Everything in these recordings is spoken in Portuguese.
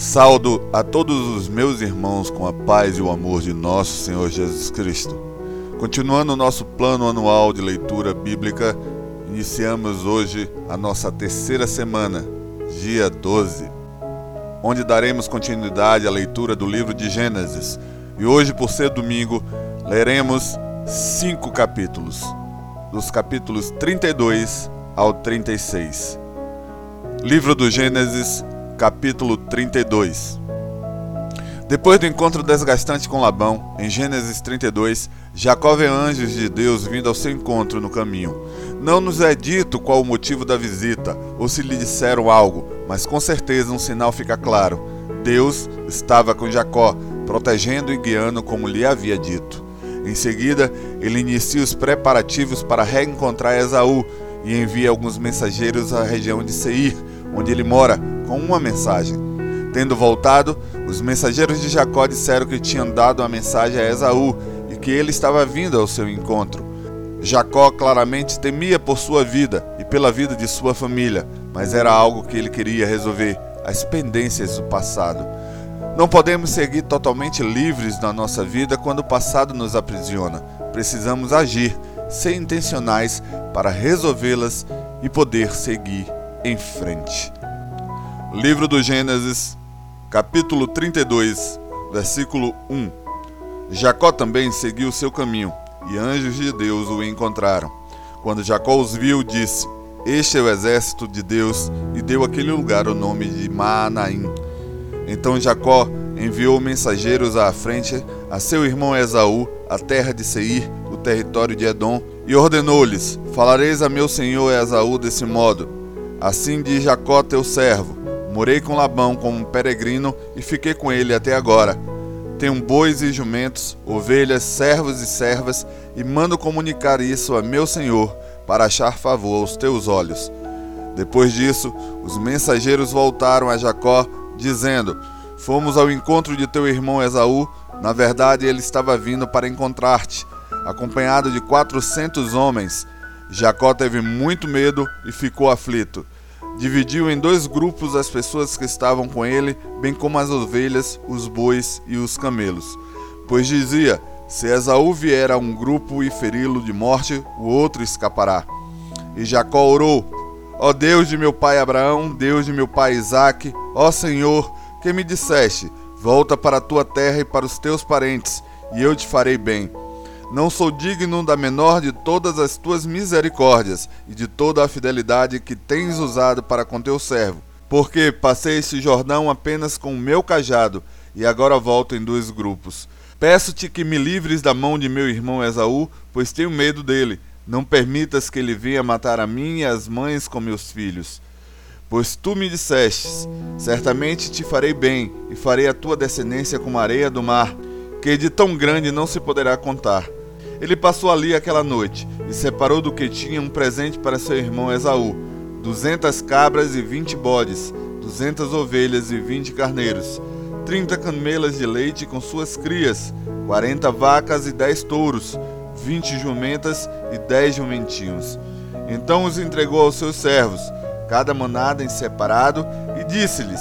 Saldo a todos os meus irmãos com a paz e o amor de nosso Senhor Jesus Cristo. Continuando o nosso plano anual de leitura bíblica, iniciamos hoje a nossa terceira semana, dia 12, onde daremos continuidade à leitura do livro de Gênesis. E hoje, por ser domingo, leremos cinco capítulos, dos capítulos 32 ao 36. Livro do Gênesis, capítulo 32. Depois do encontro desgastante com Labão, em Gênesis 32, Jacó vê anjos de Deus vindo ao seu encontro no caminho. Não nos é dito qual o motivo da visita ou se lhe disseram algo, mas com certeza um sinal fica claro. Deus estava com Jacó, protegendo e guiando como lhe havia dito. Em seguida, ele inicia os preparativos para reencontrar Esaú e envia alguns mensageiros à região de Seir, onde ele mora, com uma mensagem. Tendo voltado, os mensageiros de Jacó disseram que tinham dado a mensagem a Esaú e que ele estava vindo ao seu encontro. Jacó claramente temia por sua vida e pela vida de sua família, mas era algo que ele queria resolver as pendências do passado. Não podemos seguir totalmente livres na nossa vida quando o passado nos aprisiona. Precisamos agir, ser intencionais para resolvê-las e poder seguir em frente. Livro do Gênesis, capítulo 32, versículo 1. Jacó também seguiu seu caminho, e anjos de Deus o encontraram. Quando Jacó os viu, disse: Este é o exército de Deus, e deu àquele lugar o nome de Maanaim. Então Jacó enviou mensageiros à frente a seu irmão Esaú, a terra de Seir, o território de Edom, e ordenou-lhes: Falareis a meu senhor Esaú desse modo: Assim diz Jacó, teu servo: Morei com Labão como um peregrino e fiquei com ele até agora. Tenho bois e jumentos, ovelhas, servos e servas, e mando comunicar isso a meu senhor, para achar favor aos teus olhos. Depois disso, os mensageiros voltaram a Jacó, dizendo: Fomos ao encontro de teu irmão Esaú. Na verdade, ele estava vindo para encontrar-te, acompanhado de quatrocentos homens. Jacó teve muito medo e ficou aflito. Dividiu em dois grupos as pessoas que estavam com ele, bem como as ovelhas, os bois e os camelos. Pois dizia: Se Esaú vier a um grupo e feri-lo de morte, o outro escapará. E Jacó orou: Ó Deus de meu pai Abraão, Deus de meu pai Isaque, ó Senhor, que me disseste: Volta para a tua terra e para os teus parentes, e eu te farei bem. Não sou digno da menor de todas as tuas misericórdias e de toda a fidelidade que tens usado para com teu servo, porque passei este Jordão apenas com o meu cajado e agora volto em dois grupos. Peço-te que me livres da mão de meu irmão Esaú, pois tenho medo dele. Não permitas que ele venha matar a mim e as mães com meus filhos. Pois tu me dissestes: Certamente te farei bem, e farei a tua descendência como a areia do mar, que de tão grande não se poderá contar. Ele passou ali aquela noite e separou do que tinha um presente para seu irmão Esaú: duzentas cabras e vinte bodes, duzentas ovelhas e vinte carneiros, trinta camelas de leite com suas crias, quarenta vacas e dez touros, vinte jumentas e dez jumentinhos. Então os entregou aos seus servos, cada manada em separado, e disse-lhes: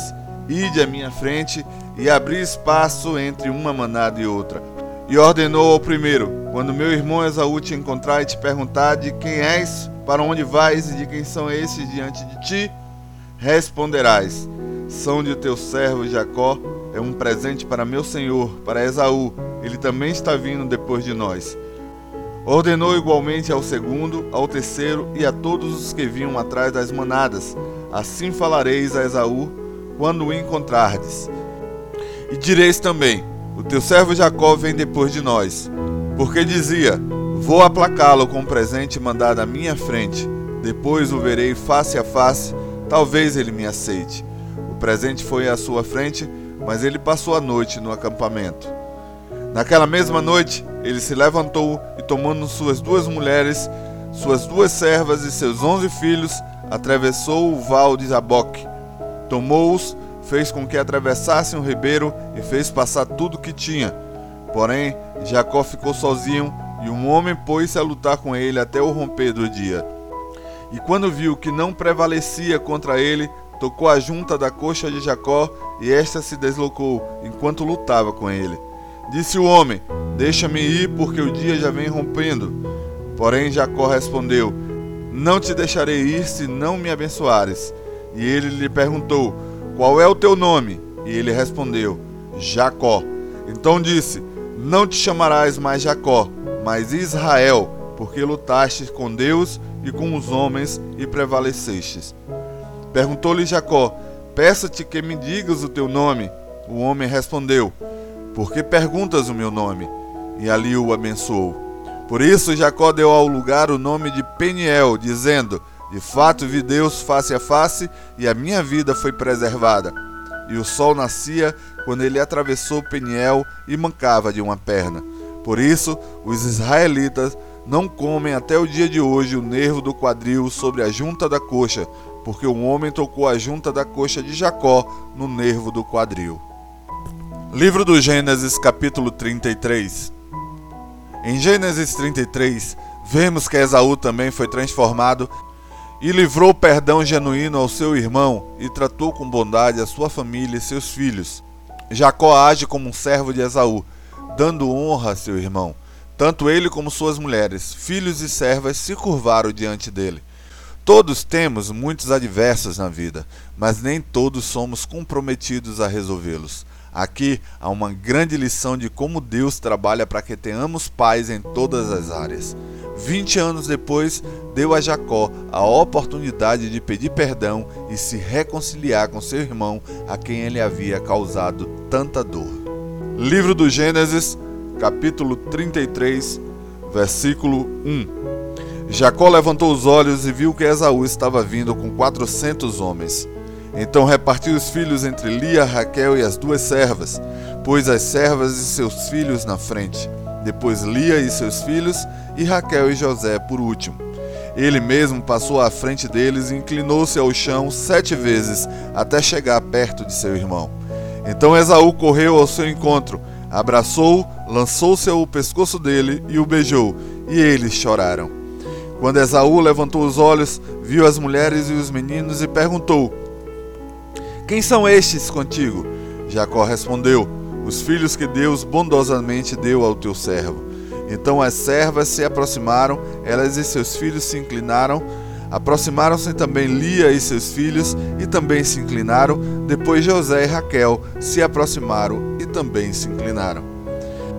Ide à minha frente e abri espaço entre uma manada e outra. E ordenou ao primeiro: Quando meu irmão Esaú te encontrar e te perguntar de quem és, para onde vais e de quem são esses diante de ti, responderás: São de teu servo Jacó, é um presente para meu senhor, para Esaú. Ele também está vindo depois de nós. Ordenou igualmente ao segundo, ao terceiro e a todos os que vinham atrás das manadas: Assim falareis a Esaú quando o encontrardes. E direis também: O teu servo Jacó vem depois de nós. Porque dizia: Vou aplacá-lo com um presente mandado à minha frente. Depois o verei face a face, talvez ele me aceite. O presente foi à sua frente, mas ele passou a noite no acampamento. Naquela mesma noite, ele se levantou e, tomando suas duas mulheres, suas duas servas e seus onze filhos, atravessou o val de Jaboque. Tomou-os, fez com que atravessassem o ribeiro e fez passar tudo o que tinha. Porém, Jacó ficou sozinho e um homem pôs-se a lutar com ele até o romper do dia. E quando viu que não prevalecia contra ele, tocou a junta da coxa de Jacó e esta se deslocou enquanto lutava com ele. Disse o homem: Deixa-me ir, porque o dia já vem rompendo. Porém, Jacó respondeu: Não te deixarei ir se não me abençoares. E ele lhe perguntou: Qual é o teu nome? E ele respondeu: Jacó. Então disse: Não te chamarás mais Jacó, mas Israel, porque lutaste com Deus e com os homens e prevalecestes. Perguntou-lhe Jacó: Peço-te que me digas o teu nome. O homem respondeu: Por que perguntas o meu nome? E ali o abençoou. Por isso Jacó deu ao lugar o nome de Peniel, dizendo: De fato vi Deus face a face, e a minha vida foi preservada. E o sol nascia quando ele atravessou Peniel e mancava de uma perna. Por isso, os israelitas não comem até o dia de hoje o nervo do quadril sobre a junta da coxa, porque um homem tocou a junta da coxa de Jacó no nervo do quadril. Livro do Gênesis, capítulo 33. Em Gênesis 33, vemos que Esaú também foi transformado e livrou perdão genuíno ao seu irmão e tratou com bondade a sua família e seus filhos. Jacó age como um servo de Esaú, dando honra a seu irmão. Tanto ele como suas mulheres, filhos e servas se curvaram diante dele. Todos temos muitos adversos na vida, mas nem todos somos comprometidos a resolvê-los. Aqui há uma grande lição de como Deus trabalha para que tenhamos paz em todas as áreas. 20 anos depois, deu a Jacó a oportunidade de pedir perdão e se reconciliar com seu irmão, a quem ele havia causado tanta dor. Livro do Gênesis, capítulo 33, versículo 1. Jacó levantou os olhos e viu que Esaú estava vindo com quatrocentos homens. Então repartiu os filhos entre Lia, Raquel e as duas servas, pôs as servas e seus filhos na frente, depois Lia e seus filhos, e Raquel e José por último. Ele mesmo passou à frente deles e inclinou-se ao chão sete vezes até chegar perto de seu irmão. Então Esaú correu ao seu encontro, abraçou-o, lançou-se ao pescoço dele e o beijou, e eles choraram. Quando Esaú levantou os olhos, viu as mulheres e os meninos e perguntou: Quem são estes contigo? Jacó respondeu: Os filhos que Deus bondosamente deu ao teu servo. Então as servas se aproximaram, elas e seus filhos se inclinaram. Aproximaram-se também Lia e seus filhos e também se inclinaram. Depois José e Raquel se aproximaram e também se inclinaram.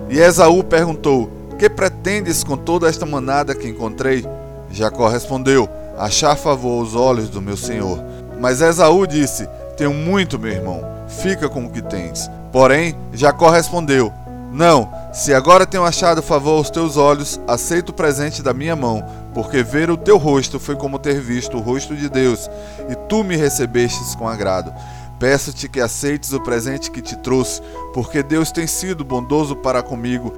E Esaú perguntou: Que pretendes com toda esta manada que encontrei? Jacó respondeu: Achar favor aos olhos do meu senhor. Mas Esaú disse: Tenho muito, meu irmão, fica com o que tens. Porém, Jacó respondeu: Não, se agora tenho achado favor aos teus olhos, aceito o presente da minha mão, porque ver o teu rosto foi como ter visto o rosto de Deus, e tu me recebestes com agrado. Peço-te que aceites o presente que te trouxe, porque Deus tem sido bondoso para comigo,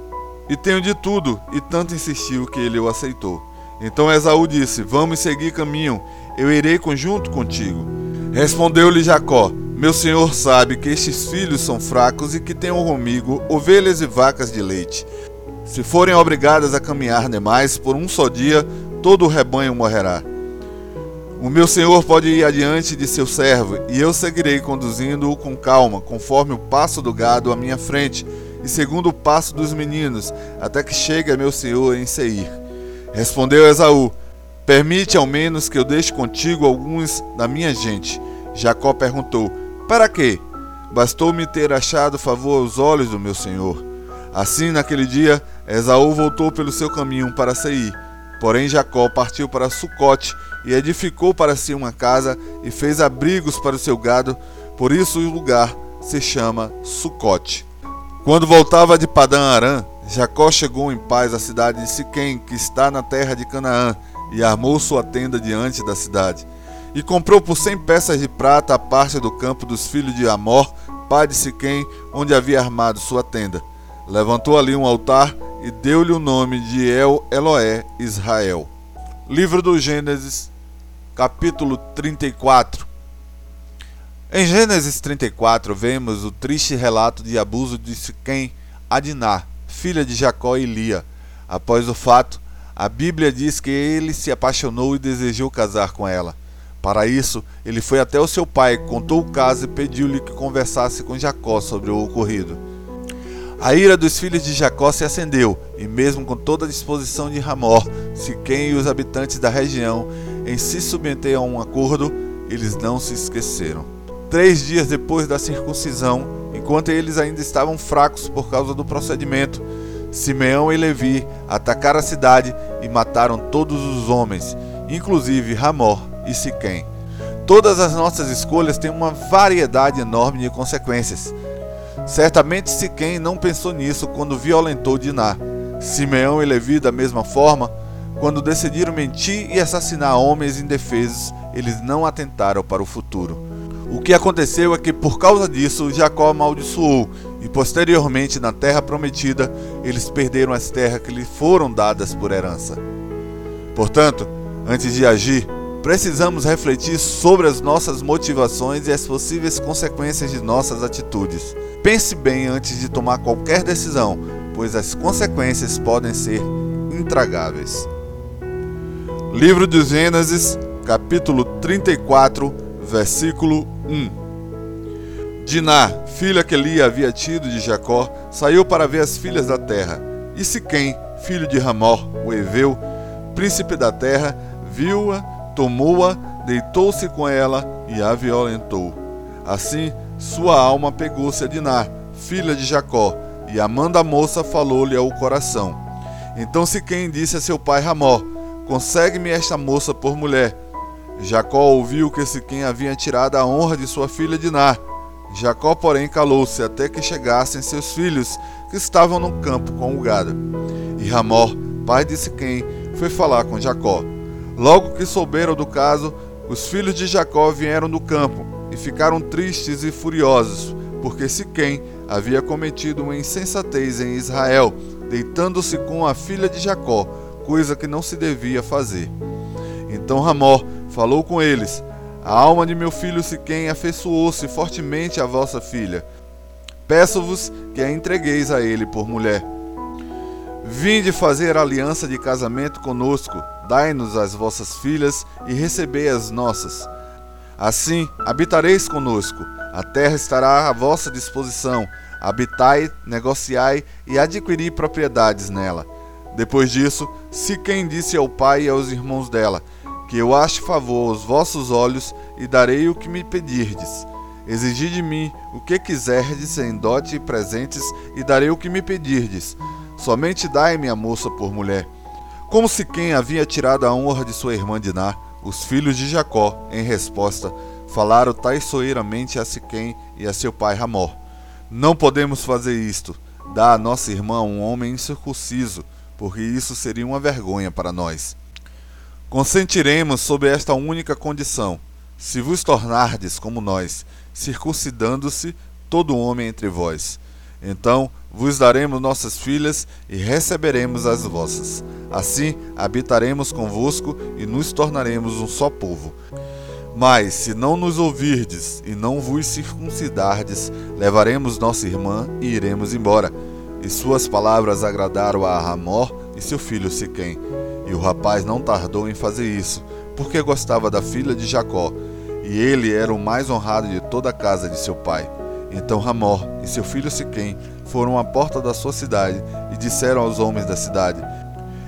e tenho de tudo, e tanto insistiu que ele o aceitou. Então Esaú disse: Vamos seguir caminho, eu irei conjunto contigo. Respondeu-lhe Jacó: Meu senhor sabe que estes filhos são fracos e que tenho comigo ovelhas e vacas de leite. Se forem obrigadas a caminhar demais por um só dia, todo o rebanho morrerá. O meu senhor pode ir adiante de seu servo, e eu seguirei conduzindo-o com calma, conforme o passo do gado à minha frente, e segundo o passo dos meninos, até que chegue a meu senhor em Seir. Respondeu Esaú: Permite ao menos que eu deixe contigo alguns da minha gente. Jacó perguntou: Para quê? Bastou-me ter achado favor aos olhos do meu senhor. Assim, naquele dia, Esaú voltou pelo seu caminho para Seir. Porém, Jacó partiu para Sucote e edificou para si uma casa e fez abrigos para o seu gado. Por isso o lugar se chama Sucote. Quando voltava de Padã Arã, Jacó chegou em paz à cidade de Siquém, que está na terra de Canaã, e armou sua tenda diante da cidade. E comprou por cem peças de prata a parte do campo dos filhos de Amor, pai de Siquém, onde havia armado sua tenda. Levantou ali um altar e deu-lhe o nome de El Eloé Israel. Livro do Gênesis, capítulo 34. Em Gênesis 34 vemos o triste relato de abuso de Siquém a Diná, filha de Jacó e Lia. Após o fato, a Bíblia diz que ele se apaixonou e desejou casar com ela. Para isso, ele foi até o seu pai, contou o caso e pediu-lhe que conversasse com Jacó sobre o ocorrido. A ira dos filhos de Jacó se acendeu, e mesmo com toda a disposição de Ramor, Siquém e os habitantes da região em se submeter a um acordo, eles não se esqueceram. Três dias depois da circuncisão, enquanto eles ainda estavam fracos por causa do procedimento, Simeão e Levi atacaram a cidade e mataram todos os homens, inclusive Ramor e Siquém. Todas as nossas escolhas têm uma variedade enorme de consequências. Certamente Siquém não pensou nisso quando violentou Diná. Simeão e Levi, da mesma forma, quando decidiram mentir e assassinar homens indefesos, eles não atentaram para o futuro. O que aconteceu é que, por causa disso, Jacó amaldiçoou, e posteriormente, na terra prometida, eles perderam as terras que lhe foram dadas por herança. Portanto, antes de agir, precisamos refletir sobre as nossas motivações e as possíveis consequências de nossas atitudes. Pense bem antes de tomar qualquer decisão, pois as consequências podem ser intragáveis. Livro de Gênesis, capítulo 34, versículo 1. Diná, filha que Lia havia tido de Jacó, saiu para ver as filhas da terra. E Siquém, filho de Ramor, o Eveu, príncipe da terra, viu-a, tomou-a, deitou-se com ela e a violentou. Assim, sua alma pegou-se a Diná, filha de Jacó, e amando a moça falou-lhe ao coração. Então Siquém disse a seu pai Ramó: Consegue-me esta moça por mulher. Jacó ouviu que Siquém havia tirado a honra de sua filha Diná. Jacó, porém, calou-se até que chegassem seus filhos, que estavam no campo com o gado. E Ramó, pai de Siquém, foi falar com Jacó. Logo que souberam do caso, os filhos de Jacó vieram do campo e ficaram tristes e furiosos, porque Siquém havia cometido uma insensatez em Israel, deitando-se com a filha de Jacó, coisa que não se devia fazer. Então Ramó falou com eles: A alma de meu filho Siquém afeiçoou-se fortemente à vossa filha. Peço-vos que a entregueis a ele por mulher. Vinde fazer aliança de casamento conosco, dai-nos as vossas filhas e recebei as nossas. Assim habitareis conosco, a terra estará à vossa disposição. Habitai, negociai e adquiri propriedades nela. Depois disso, Siquém disse ao pai e aos irmãos dela: Que eu ache favor aos vossos olhos e darei o que me pedirdes. Exigi de mim o que quiserdes em dote e presentes, e darei o que me pedirdes. Somente dai-me a moça por mulher. Como Siquém havia tirado a honra de sua irmã Diná, os filhos de Jacó, em resposta, falaram traiçoeiramente a Siquém e a seu pai Ramor. Não podemos fazer isto. Dá a nossa irmã um homem incircunciso, porque isso seria uma vergonha para nós. Consentiremos sob esta única condição: se vos tornardes como nós, circuncidando-se todo homem entre vós. Então vos daremos nossas filhas e receberemos as vossas. Assim habitaremos convosco e nos tornaremos um só povo. Mas, se não nos ouvirdes e não vos circuncidardes, levaremos nossa irmã e iremos embora. E suas palavras agradaram a Ramor e seu filho Siquém. E o rapaz não tardou em fazer isso, porque gostava da filha de Jacó, e ele era o mais honrado de toda a casa de seu pai. Então Ramor e seu filho Siquém foram à porta da sua cidade e disseram aos homens da cidade: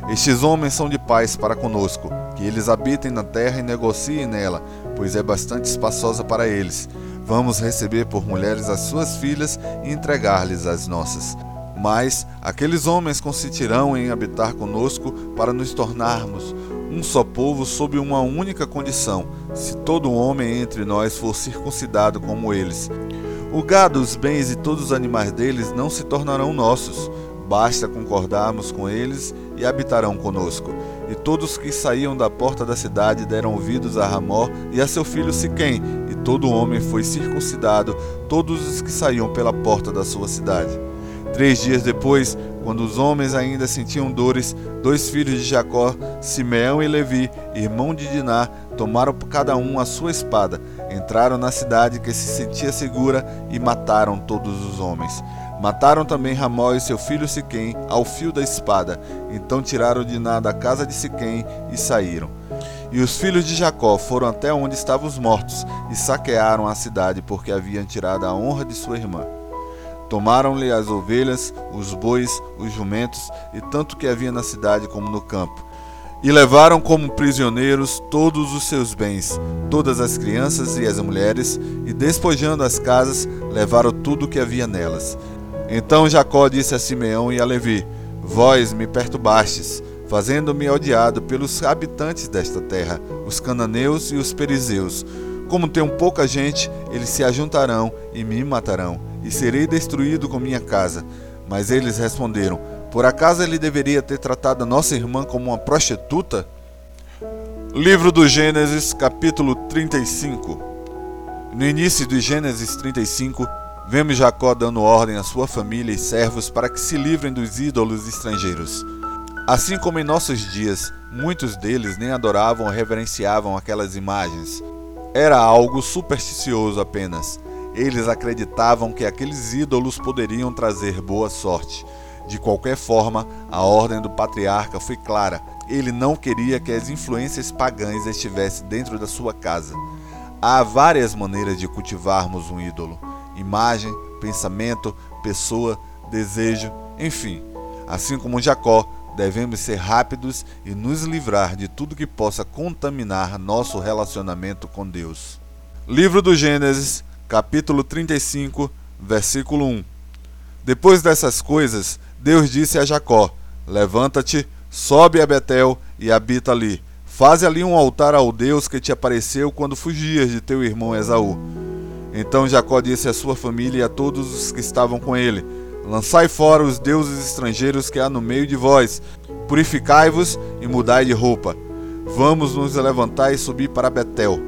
Estes homens são de paz para conosco, que eles habitem na terra e negociem nela, pois é bastante espaçosa para eles. Vamos receber por mulheres as suas filhas e entregar-lhes as nossas. Mas aqueles homens consentirão em habitar conosco para nos tornarmos um só povo sob uma única condição: se todo homem entre nós for circuncidado como eles. O gado, os bens e todos os animais deles não se tornarão nossos, basta concordarmos com eles e habitarão conosco. E todos que saíam da porta da cidade deram ouvidos a Ramó e a seu filho Siquém, e todo homem foi circuncidado, todos os que saíam pela porta da sua cidade. Três dias depois, quando os homens ainda sentiam dores, dois filhos de Jacó, Simeão e Levi, irmão de Diná, tomaram cada um a sua espada, entraram na cidade que se sentia segura e mataram todos os homens. Mataram também Ramó e seu filho Siquém ao fio da espada. Então tiraram Diná da casa de Siquém e saíram. E os filhos de Jacó foram até onde estavam os mortos e saquearam a cidade, porque haviam tirado a honra de sua irmã. Tomaram-lhe as ovelhas, os bois, os jumentos e tanto que havia na cidade como no campo. E levaram como prisioneiros todos os seus bens, todas as crianças e as mulheres, e despojando as casas, levaram tudo o que havia nelas. Então Jacó disse a Simeão e a Levi: Vós me perturbastes, fazendo-me odiado pelos habitantes desta terra, os cananeus e os perizeus. Como tenho pouca gente, eles se ajuntarão e me matarão, e serei destruído com minha casa. Mas eles responderam: Por acaso ele deveria ter tratado a nossa irmã como uma prostituta? Livro do Gênesis, capítulo 35. No início de Gênesis 35, vemos Jacó dando ordem à sua família e servos para que se livrem dos ídolos estrangeiros. Assim como em nossos dias, muitos deles nem adoravam ou reverenciavam aquelas imagens. Era algo supersticioso apenas. Eles acreditavam que aqueles ídolos poderiam trazer boa sorte. De qualquer forma, a ordem do patriarca foi clara. Ele não queria que as influências pagãs estivessem dentro da sua casa. Há várias maneiras de cultivarmos um ídolo: imagem, pensamento, pessoa, desejo, enfim. Assim como Jacó, devemos ser rápidos e nos livrar de tudo que possa contaminar nosso relacionamento com Deus. Livro do Gênesis, capítulo 35, versículo 1. Depois dessas coisas, Deus disse a Jacó: Levanta-te, sobe a Betel e habita ali. Faze ali um altar ao Deus que te apareceu quando fugias de teu irmão Esaú. Então Jacó disse à sua família e a todos os que estavam com ele: Lançai fora os deuses estrangeiros que há no meio de vós, purificai-vos e mudai de roupa. Vamos nos levantar e subir para Betel.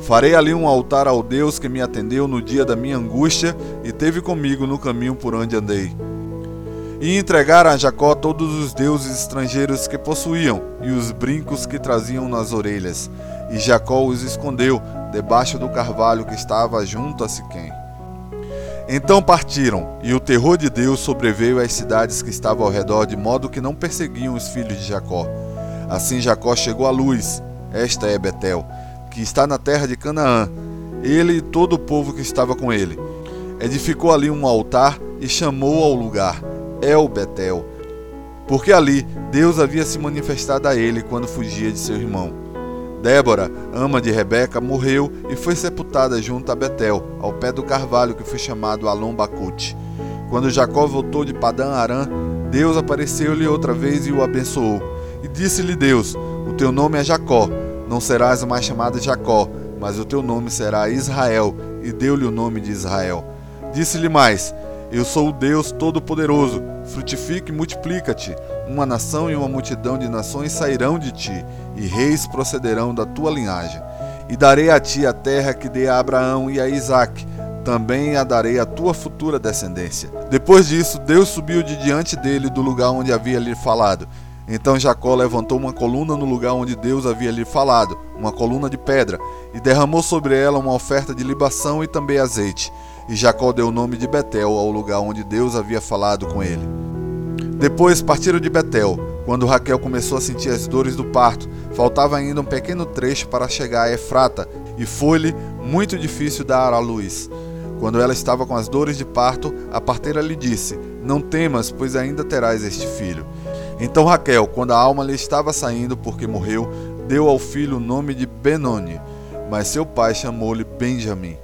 Farei ali um altar ao Deus que me atendeu no dia da minha angústia e teve comigo no caminho por onde andei. E entregaram a Jacó todos os deuses estrangeiros que possuíam e os brincos que traziam nas orelhas. E Jacó os escondeu debaixo do carvalho que estava junto a Siquém. Então partiram, e o terror de Deus sobreveio às cidades que estavam ao redor, de modo que não perseguiam os filhos de Jacó. Assim Jacó chegou à luz, esta é Betel, que está na terra de Canaã, ele e todo o povo que estava com ele. Edificou ali um altar e chamou ao lugar El Betel, porque ali Deus havia se manifestado a ele quando fugia de seu irmão. Débora, ama de Rebeca, morreu e foi sepultada junto a Betel, ao pé do carvalho que foi chamado Alon Bacute. Quando Jacó voltou de Padã Arã, Deus apareceu-lhe outra vez e o abençoou. E disse-lhe Deus: O teu nome é Jacó, não serás mais chamado Jacó, mas o teu nome será Israel, e deu-lhe o nome de Israel. Disse-lhe mais: Eu sou o Deus Todo-Poderoso, frutifica e multiplica-te. Uma nação e uma multidão de nações sairão de ti, e reis procederão da tua linhagem. E darei a ti a terra que dei a Abraão e a Isaque, também a darei à tua futura descendência. Depois disso, Deus subiu de diante dele do lugar onde havia lhe falado. Então Jacó levantou uma coluna no lugar onde Deus havia lhe falado, uma coluna de pedra, e derramou sobre ela uma oferta de libação e também azeite. E Jacó deu o nome de Betel ao lugar onde Deus havia falado com ele. Depois partiram de Betel. Quando Raquel começou a sentir as dores do parto, faltava ainda um pequeno trecho para chegar a Efrata, e foi-lhe muito difícil dar à luz. Quando ela estava com as dores de parto, a parteira lhe disse: Não temas, pois ainda terás este filho. Então Raquel, quando a alma lhe estava saindo porque morreu, deu ao filho o nome de Benoni, mas seu pai chamou-lhe Benjamim.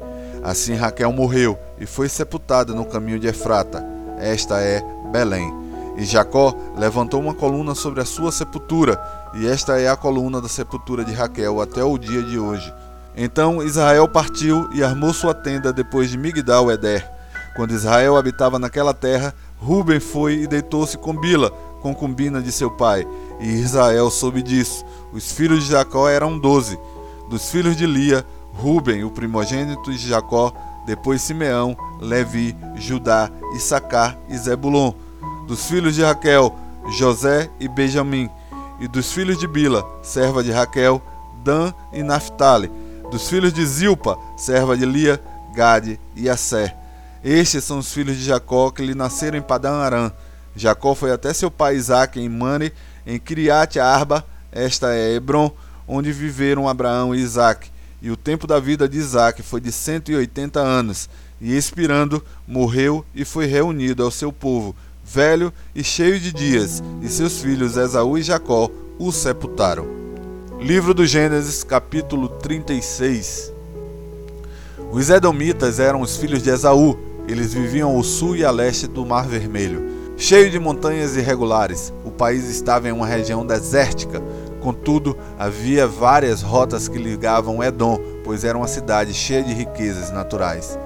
Assim Raquel morreu e foi sepultada no caminho de Efrata. Esta é Belém. E Jacó levantou uma coluna sobre a sua sepultura, e esta é a coluna da sepultura de Raquel até o dia de hoje. Então Israel partiu e armou sua tenda depois de Migdal Eder. Quando Israel habitava naquela terra, Ruben foi e deitou-se com Bila, concubina de seu pai. E Israel soube disso. Os filhos de Jacó eram doze. Dos filhos de Lia, Ruben, o primogênito de Jacó, depois Simeão, Levi, Judá, Issacar e Zebulon dos filhos de Raquel, José e Benjamim, e dos filhos de Bila, serva de Raquel, Dan e Naphtali, dos filhos de Zilpa, serva de Lia, Gade e Assé. Estes são os filhos de Jacó que lhe nasceram em Padã Arã. Jacó foi até seu pai Isaque em Mane, em Kiriat Arba, esta é Hebron, onde viveram Abraão e Isaque. E o tempo da vida de Isaque foi de cento e oitenta anos. E expirando, morreu e foi reunido ao seu povo, velho e cheio de dias, e seus filhos Esaú e Jacó o sepultaram. Livro do Gênesis, capítulo 36. Os Edomitas eram os filhos de Esaú. Eles viviam ao sul e a leste do Mar Vermelho. Cheio de montanhas irregulares, o país estava em uma região desértica. Contudo, havia várias rotas que ligavam Edom, pois era uma cidade cheia de riquezas naturais.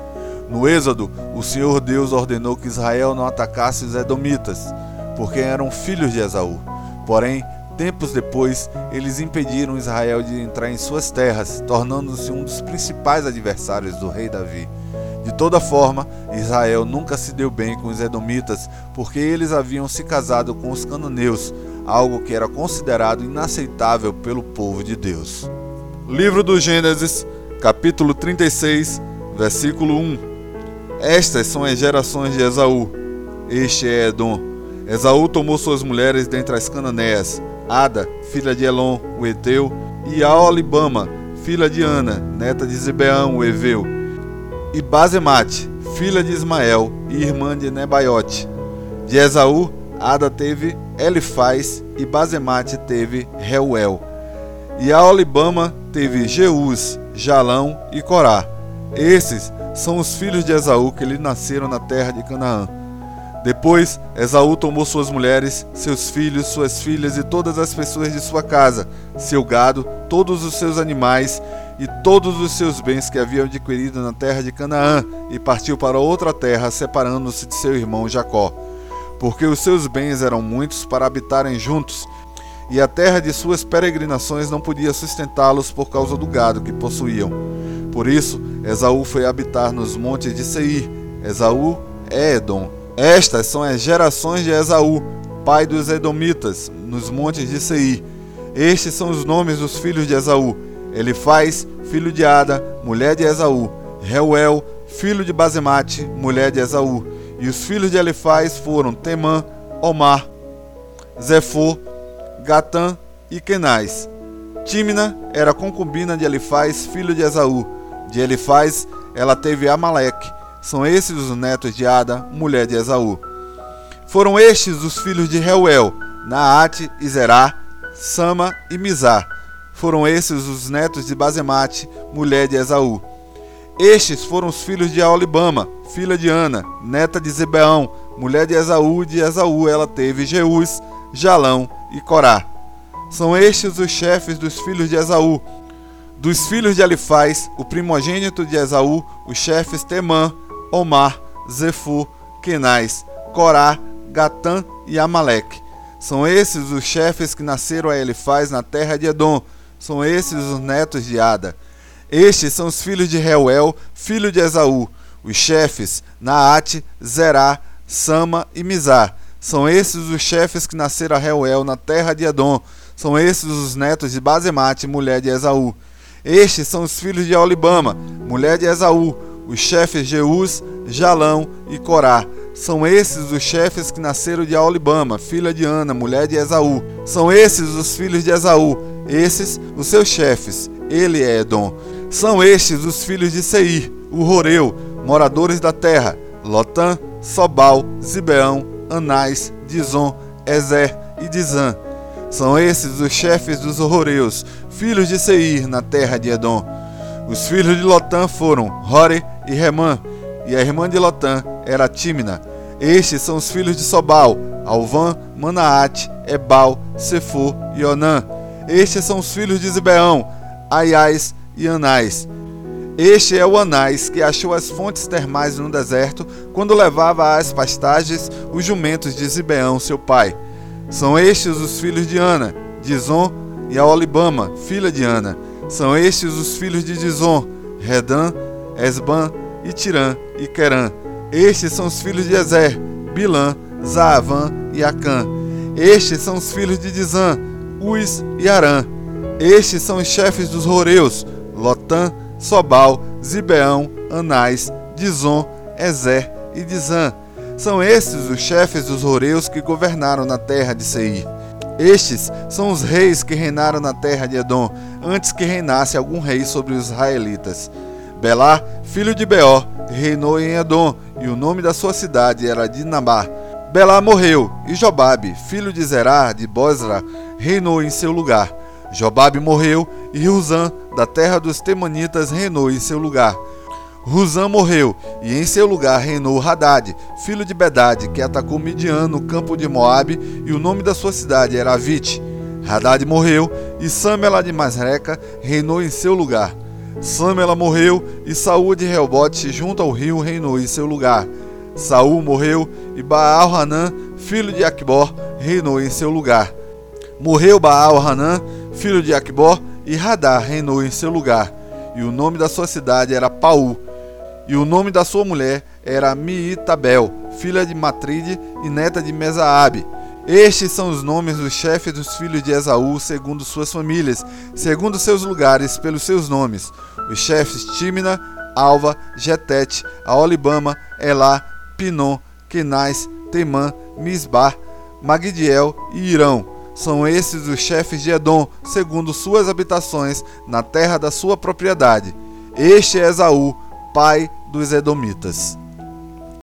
No Êxodo, o Senhor Deus ordenou que Israel não atacasse os Edomitas, porque eram filhos de Esaú. Porém, tempos depois, eles impediram Israel de entrar em suas terras, tornando-se um dos principais adversários do rei Davi. De toda forma, Israel nunca se deu bem com os Edomitas, porque eles haviam se casado com os cananeus, algo que era considerado inaceitável pelo povo de Deus. Livro do Gênesis, capítulo 36, versículo 1. Estas são as gerações de Esaú. Este é Edom. Esaú tomou suas mulheres dentre as cananéias, Ada, filha de Elon, o Eteu, e Aolibama, filha de Ana, neta de Zibeão, o Eveu, e Bazemate, filha de Ismael e irmã de Nebaiote. De Esaú, Ada teve Elifaz e Bazemate teve Reuel. E Aolibama teve Jeus, Jalão e Corá. Esses são os filhos de Esaú que lhe nasceram na terra de Canaã. Depois, Esaú tomou suas mulheres, seus filhos, suas filhas e todas as pessoas de sua casa, seu gado, todos os seus animais e todos os seus bens que havia adquirido na terra de Canaã, e partiu para outra terra, separando-se de seu irmão Jacó. Porque os seus bens eram muitos para habitarem juntos, e a terra de suas peregrinações não podia sustentá-los por causa do gado que possuíam. Por isso, Esaú foi habitar nos montes de Seir. Esaú é Edom. Estas são as gerações de Esaú, pai dos Edomitas, nos montes de Seir. Estes são os nomes dos filhos de Esaú: Elifaz, filho de Ada, mulher de Esaú, Reuel, filho de Bazemate, mulher de Esaú. E os filhos de Elifaz foram Temã, Omar, Zefô, Gatã e Kenaz. Tímina era concubina de Elifaz, filho de Esaú. De Elifaz, ela teve Amaleque. São esses os netos de Ada, mulher de Esaú. Foram estes os filhos de Reuel, Naate e Zerá, Sama e Mizar. Foram esses os netos de Bazemate, mulher de Esaú. Estes foram os filhos de Aolibama, filha de Ana, neta de Zebeão, mulher de Esaú, de Esaú ela teve Jeus, Jalão e Corá. São estes os chefes dos filhos de Esaú, dos filhos de Elifaz, o primogênito de Esaú, os chefes Temã, Omar, Zefu, Kenaz, Corá, Gatã e Amaleque. São esses os chefes que nasceram a Elifaz na terra de Edom. São esses os netos de Ada. Estes são os filhos de Reuel, filho de Esaú, os chefes Naate, Zerá, Sama e Mizar. São esses os chefes que nasceram a Reuel na terra de Edom. São esses os netos de Bazemate, mulher de Esaú. Estes são os filhos de Olibama, mulher de Esaú, os chefes Jeus, Jalão e Corá. São esses os chefes que nasceram de Olibama, filha de Ana, mulher de Esaú. São esses os filhos de Esaú, esses os seus chefes. Ele é Edom. São estes os filhos de Seir, o Horeu, moradores da terra: Lotã, Sobal, Zibeão, Anás, Dizon, Ezer e Dizan. São esses os chefes dos horroreus, filhos de Seir, na terra de Edom. Os filhos de Lotã foram Hore e Remã, e a irmã de Lotã era Tímina. Estes são os filhos de Sobal, Alvã, Manaate, Ebal, Sefo e Onã. Estes são os filhos de Zibeão, Aiais e Anais. Este é o Anais que achou as fontes termais no deserto quando levava às pastagens os jumentos de Zibeão, seu pai. São estes os filhos de Ana, Dizon e Aolibama, filha de Ana. São estes os filhos de Dizon, Redã, Esban e Tirã e Querã. Estes são os filhos de Ezer, Bilã, Zaavã e Acã. Estes são os filhos de Dizan, Uz e Arã. Estes são os chefes dos Roreus, Lotã, Sobal, Zibeão, Anás, Dizon, Ezer e Dizan. São estes os chefes dos Roreus que governaram na terra de Seir. Estes são os reis que reinaram na terra de Edom, antes que reinasse algum rei sobre os israelitas. Belá, filho de Beor, reinou em Edom, e o nome da sua cidade era Dinabá. Belá morreu, e Jobabe, filho de Zerá, de Bozra, reinou em seu lugar. Jobabe morreu, e Ruzã, da terra dos Temanitas, reinou em seu lugar. Ruzã morreu, e em seu lugar reinou Hadad, filho de Bedad, que atacou Midian no campo de Moabe, e o nome da sua cidade era Avite. Hadad morreu, e Samela de Masreca reinou em seu lugar. Samela morreu, e Saúl de Reobote, junto ao rio, reinou em seu lugar. Saúl morreu, e Baal-Hanã, filho de Aquibor, reinou em seu lugar. Morreu Baal-Hanã, filho de Aquibor, e Hadar reinou em seu lugar. E o nome da sua cidade era Paú e o nome da sua mulher era Miitabel, filha de Matride e neta de Mesaabe. Estes são os nomes dos chefes dos filhos de Esaú, segundo suas famílias, segundo seus lugares, pelos seus nomes. Os chefes Timna, Alva, Getete, Aolibama, Elá, Pinon, Kenais, Temã, Misbar, Magdiel e Irão. São esses os chefes de Edom, segundo suas habitações, na terra da sua propriedade. Este é Esaú, pai dos Edomitas.